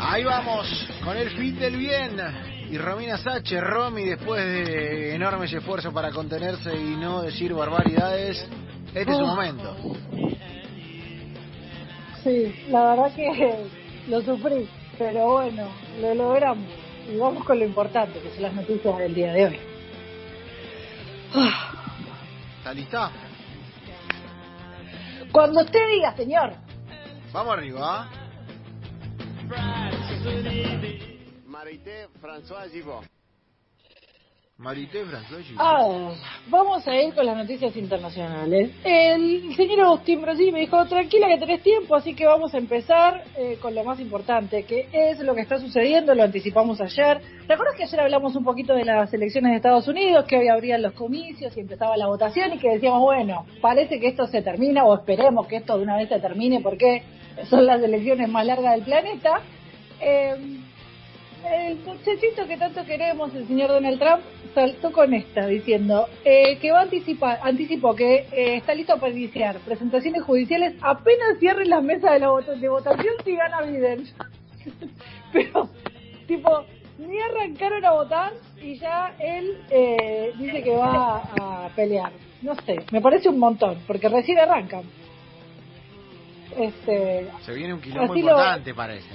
Ahí vamos, con el fin del bien. Y Romina Sache, Romy, después de enormes esfuerzos para contenerse y no decir barbaridades, este es su momento. Sí, la verdad que lo sufrí, pero bueno, lo logramos. Y vamos con lo importante, que son las noticias del día de hoy. ¿Está lista? Cuando usted diga, señor. Vamos arriba. Marité François Givot. Marité François. Ah, vamos a ir con las noticias internacionales. El señor Agustín Brasil me dijo, tranquila que tenés tiempo, así que vamos a empezar eh, con lo más importante, que es lo que está sucediendo, lo anticipamos ayer. ¿Te acuerdas que ayer hablamos un poquito de las elecciones de Estados Unidos, que hoy habrían los comicios y empezaba la votación y que decíamos, bueno, parece que esto se termina o esperemos que esto de una vez se termine porque son las elecciones más largas del planeta? Eh, el muchachito que tanto queremos, el señor Donald Trump, saltó con esta diciendo eh, que va a anticipar, anticipó que eh, está listo para iniciar presentaciones judiciales apenas cierren las mesas de, la vota- de votación si gana Biden. Pero, tipo, ni arrancaron a votar y ya él eh, dice que va a pelear. No sé, me parece un montón, porque recién arrancan. Este, Se viene un quilombo lo- importante, parece.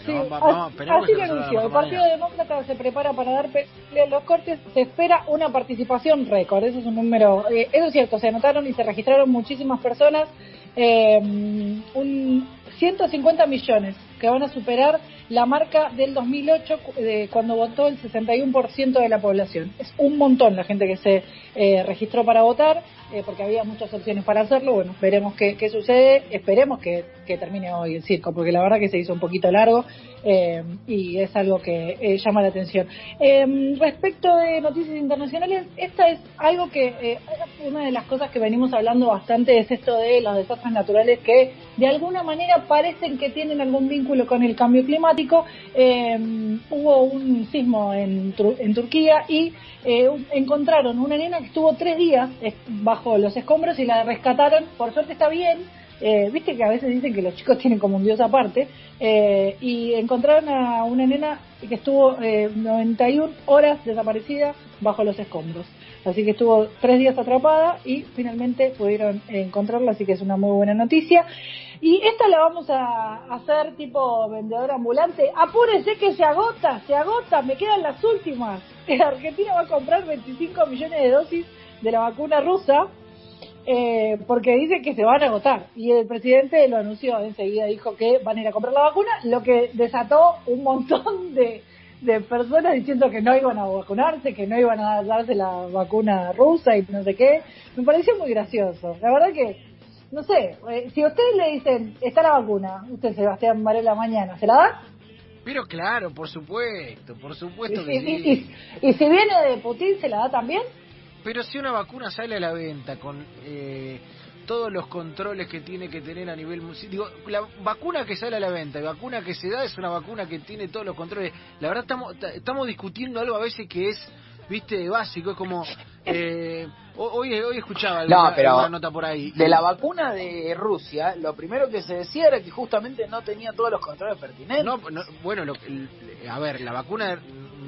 así lo anunció. El Partido. Demócrata se prepara para dar pelea en los cortes. Se espera una participación récord. Eso es un número. eh, eso es cierto. Se anotaron y se registraron muchísimas personas. eh, un 150 millones que van a superar la marca del 2008 cu- de cuando votó el 61% de la población. Es un montón la gente que se eh, registró para votar eh, porque había muchas opciones para hacerlo. Bueno, veremos qué, qué sucede. Esperemos que, que termine hoy el circo, porque la verdad que se hizo un poquito largo eh, y es algo que eh, llama la atención. Eh, respecto de noticias internacionales, esta es algo que, una de las cosas que venimos hablando bastante es esto de los desastres naturales que de alguna manera parecen que tienen algún vínculo con el cambio climático. Eh, hubo un sismo en, en Turquía y encontraron una nena que estuvo tres días eh, bajo los escombros y la rescataron. Por suerte está bien. Eh, Viste que a veces dicen que los chicos tienen como un dios aparte. eh, y encontraron a una nena que estuvo eh, 91 horas desaparecida bajo los escombros. Así que estuvo tres días atrapada y finalmente pudieron encontrarla, así que es una muy buena noticia. Y esta la vamos a hacer tipo vendedor ambulante. Apúrese que se agota, se agota, me quedan las últimas. Argentina va a comprar 25 millones de dosis de la vacuna rusa eh, porque dice que se van a agotar. Y el presidente lo anunció, enseguida dijo que van a ir a comprar la vacuna, lo que desató un montón de, de personas diciendo que no iban a vacunarse, que no iban a darse la vacuna rusa y no sé qué. Me pareció muy gracioso. La verdad que, no sé, eh, si a ustedes le dicen, está la vacuna, usted Sebastián Varela mañana, ¿se la da? Pero claro, por supuesto, por supuesto Y, que y- sí. y- y si viene de Putin, ¿se la da también? Pero si una vacuna sale a la venta con eh, todos los controles que tiene que tener a nivel... Digo, la vacuna que sale a la venta y vacuna que se da es una vacuna que tiene todos los controles. La verdad estamos, ta- estamos discutiendo algo a veces que es, viste, básico. Es como... Eh, ho- hoy, hoy escuchaba No, alguna, pero alguna nota por ahí. de la vacuna de Rusia, lo primero que se decía era que justamente no tenía todos los controles pertinentes. No, no, bueno, lo- a ver, la vacuna,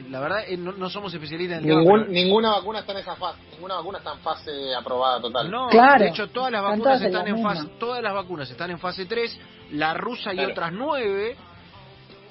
la verdad, eh, no, no somos especialistas en el Ningún- ninguna vacuna está en esa fase. Ninguna vacuna está en fase aprobada total. No, Claro. de hecho todas las vacunas están en misma. fase, todas las vacunas están en fase 3, la rusa y otras 9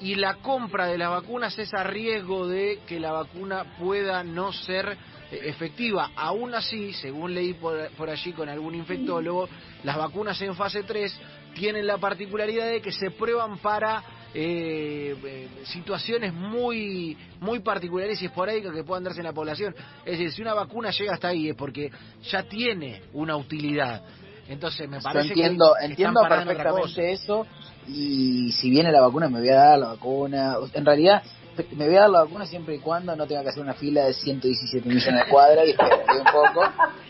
y la compra de las vacunas es a riesgo de que la vacuna pueda no ser eh, efectiva. Aún así, según leí por, por allí con algún infectólogo, las vacunas en fase 3 tienen la particularidad de que se prueban para eh, eh, situaciones muy muy particulares y esporádicas que puedan darse en la población. Es decir, si una vacuna llega hasta ahí es porque ya tiene una utilidad. Entonces me Yo parece entiendo, que entiendo perfectamente eso. Y si viene la vacuna, me voy a dar la vacuna. En realidad, me voy a dar la vacuna siempre y cuando no tenga que hacer una fila de 117 millones de cuadras y un poco.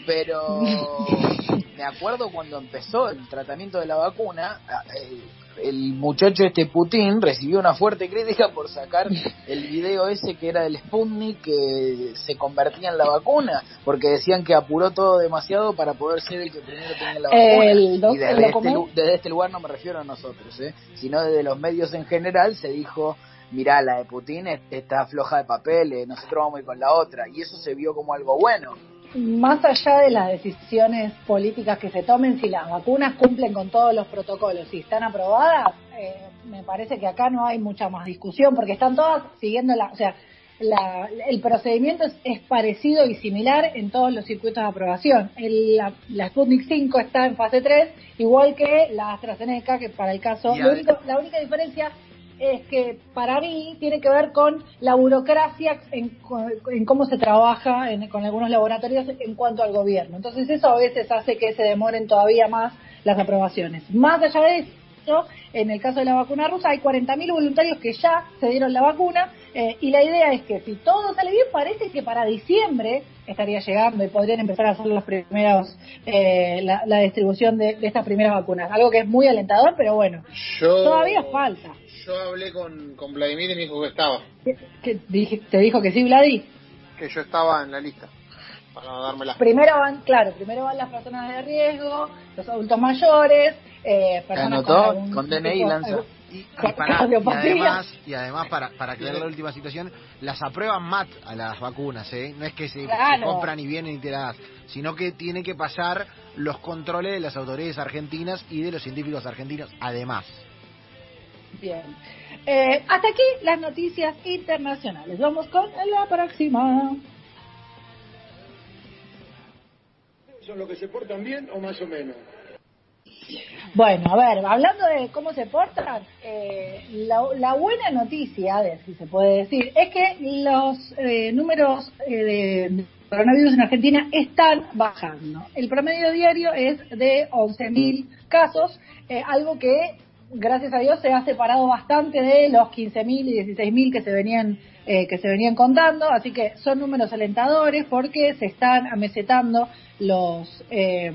Pero me acuerdo cuando empezó el tratamiento de la vacuna, eh, el muchacho este Putin recibió una fuerte crítica por sacar el video ese que era del Sputnik que se convertía en la vacuna, porque decían que apuró todo demasiado para poder ser el que primero tenía la vacuna. El y desde este, desde este lugar no me refiero a nosotros, ¿eh? sino desde los medios en general se dijo, mirá, la de Putin es- está floja de papel, eh, nosotros vamos a ir con la otra, y eso se vio como algo bueno. Más allá de las decisiones políticas que se tomen, si las vacunas cumplen con todos los protocolos y están aprobadas, eh, me parece que acá no hay mucha más discusión, porque están todas siguiendo la, o sea, la- el procedimiento es, es parecido y similar en todos los circuitos de aprobación. El- la, la Sputnik 5 está en fase 3, igual que la AstraZeneca, que para el caso, único- la única diferencia es que para mí tiene que ver con la burocracia en, en cómo se trabaja en- con algunos laboratorios en cuanto al gobierno. Entonces eso a veces hace que se demoren todavía más las aprobaciones. Más allá de en el caso de la vacuna rusa hay 40.000 voluntarios que ya se dieron la vacuna eh, y la idea es que si todo sale bien parece que para diciembre estaría llegando y podrían empezar a hacer los primeros eh, la, la distribución de, de estas primeras vacunas. Algo que es muy alentador, pero bueno, Yo, todavía falta. Yo hablé con, con Vladimir y me dijo que estaba, ¿Qué- qué dije- ¿Te dijo que sí, Vladi? que yo estaba en la lista para dármela. Primero van, claro, primero van las personas de riesgo, los adultos mayores, eh, personas con, Anotó, algún con DNI tipo- lanza. Y, y para- y además, y además para, para aclarar la última situación, las aprueban MAT a las vacunas, ¿eh? No es que se, Claro. se compran y vienen y te las das, sino que tiene que pasar los controles de las autoridades argentinas y de los científicos argentinos, además. Bien. Eh, hasta aquí las noticias internacionales. Vamos con la próxima. ¿Son los que se portan bien o más o menos? Bueno, a ver, hablando de cómo se portan, eh, la, la buena noticia, de, si se puede decir, es que los eh, números eh, de coronavirus en Argentina están bajando. El promedio diario es de 11.000 casos, eh, algo que, gracias a Dios, se ha separado bastante de los 15.000 y 16.000 que se venían eh, que se venían contando, así que son números alentadores porque se están amesetando los eh,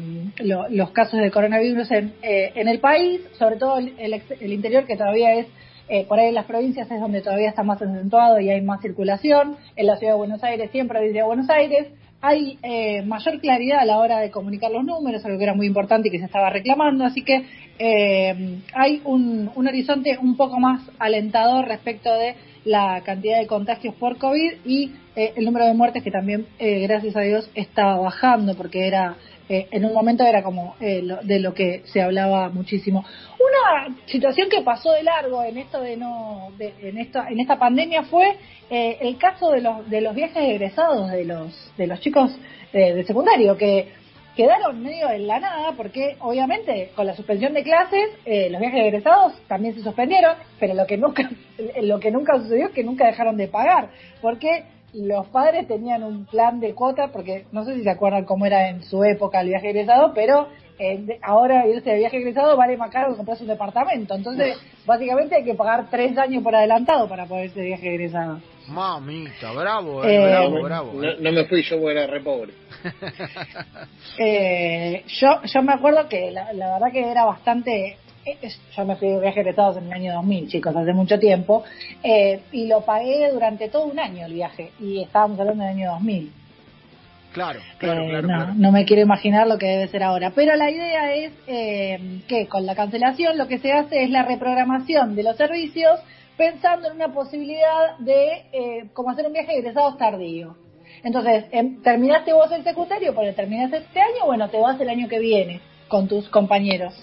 lo- los casos de coronavirus en, eh, en el país, sobre todo el, el el interior que todavía es eh, por ahí en las provincias es donde todavía está más acentuado y hay más circulación. En la ciudad de Buenos Aires, siempre provincia Buenos Aires, hay eh, mayor claridad a la hora de comunicar los números, algo que era muy importante y que se estaba reclamando. Así que eh, hay un, un horizonte un poco más alentador respecto de la cantidad de contagios por COVID y eh, el número de muertes que también, eh, gracias a Dios, estaba bajando porque era eh, en un momento era como eh, lo- de lo que se hablaba muchísimo. Una situación que pasó de largo en esto de no, de- en esta, en esta pandemia fue eh, el caso de los de los viajes egresados de los de los chicos eh, de secundario que quedaron medio en la nada porque obviamente con la suspensión de clases eh, los viajes egresados también se suspendieron pero lo que nunca lo que nunca sucedió es que nunca dejaron de pagar porque los padres tenían un plan de cuota porque no sé si se acuerdan cómo era en su época el viaje egresado pero eh, de- ahora irse de viaje egresado vale más caro que comprarse un departamento entonces básicamente hay que pagar tres años por adelantado para poder irse de viaje egresado Mamita, bravo, eh, Eh, bravo, bravo. no- eh. no me fui, yo era re pobre. Eh, yo, yo me acuerdo que la, la verdad que era bastante. Yo me fui de viaje egresados en el año 2000, chicos, hace mucho tiempo, eh, y lo pagué durante todo un año el viaje, y estábamos hablando del año 2000. Claro, claro, Eh, claro, no, claro. no me quiero imaginar lo que debe ser ahora. Pero la idea es eh, que con la cancelación lo que se hace es la reprogramación de los servicios pensando en una posibilidad de eh, como hacer un viaje de egresados tardío. Entonces, em, terminaste vos el secundario, porque terminaste este año, bueno, te vas el año que viene con tus compañeros.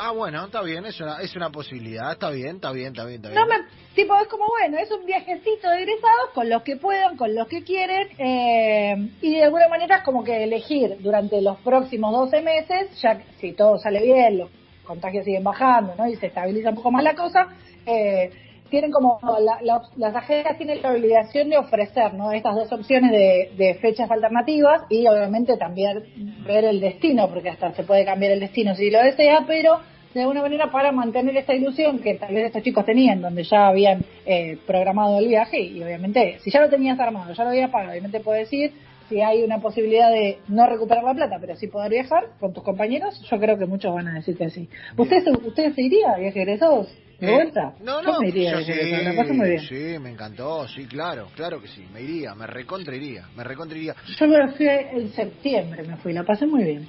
Ah, bueno, está bien, es una, es una posibilidad, está bien, está bien, está bien, está bien. No me, tipo, es como, bueno, es un viajecito de egresados con los que puedan, con los que quieren, eh, y de alguna manera es como que elegir durante los próximos 12 meses, ya que si todo sale bien, los contagios siguen bajando, ¿no? Y se estabiliza un poco más la cosa, eh, tienen como, la- la- las agencias tienen la obligación de ofrecer, ¿no? Estas dos opciones de, de fechas alternativas y obviamente también ver el destino, porque hasta se puede cambiar el destino si lo desea, pero de alguna manera para mantener esta ilusión que tal vez estos chicos tenían, donde ya habían eh, programado el viaje y obviamente si ya lo tenías armado, ya lo habías pagado, obviamente puedes ir, si hay una posibilidad de no recuperar la plata, pero sí poder viajar con tus compañeros, yo creo que muchos van a decir que sí. ¿Ustedes, ¿ustedes se irían, viaje egresados? ¿De Eh, vuelta? No, yo no, me iría, yo sí, muy bien. sí, me encantó, sí, claro, claro que sí, me iría, me recontra iría, me recontra iría. Yo me fui en septiembre, me fui, la pasé muy bien.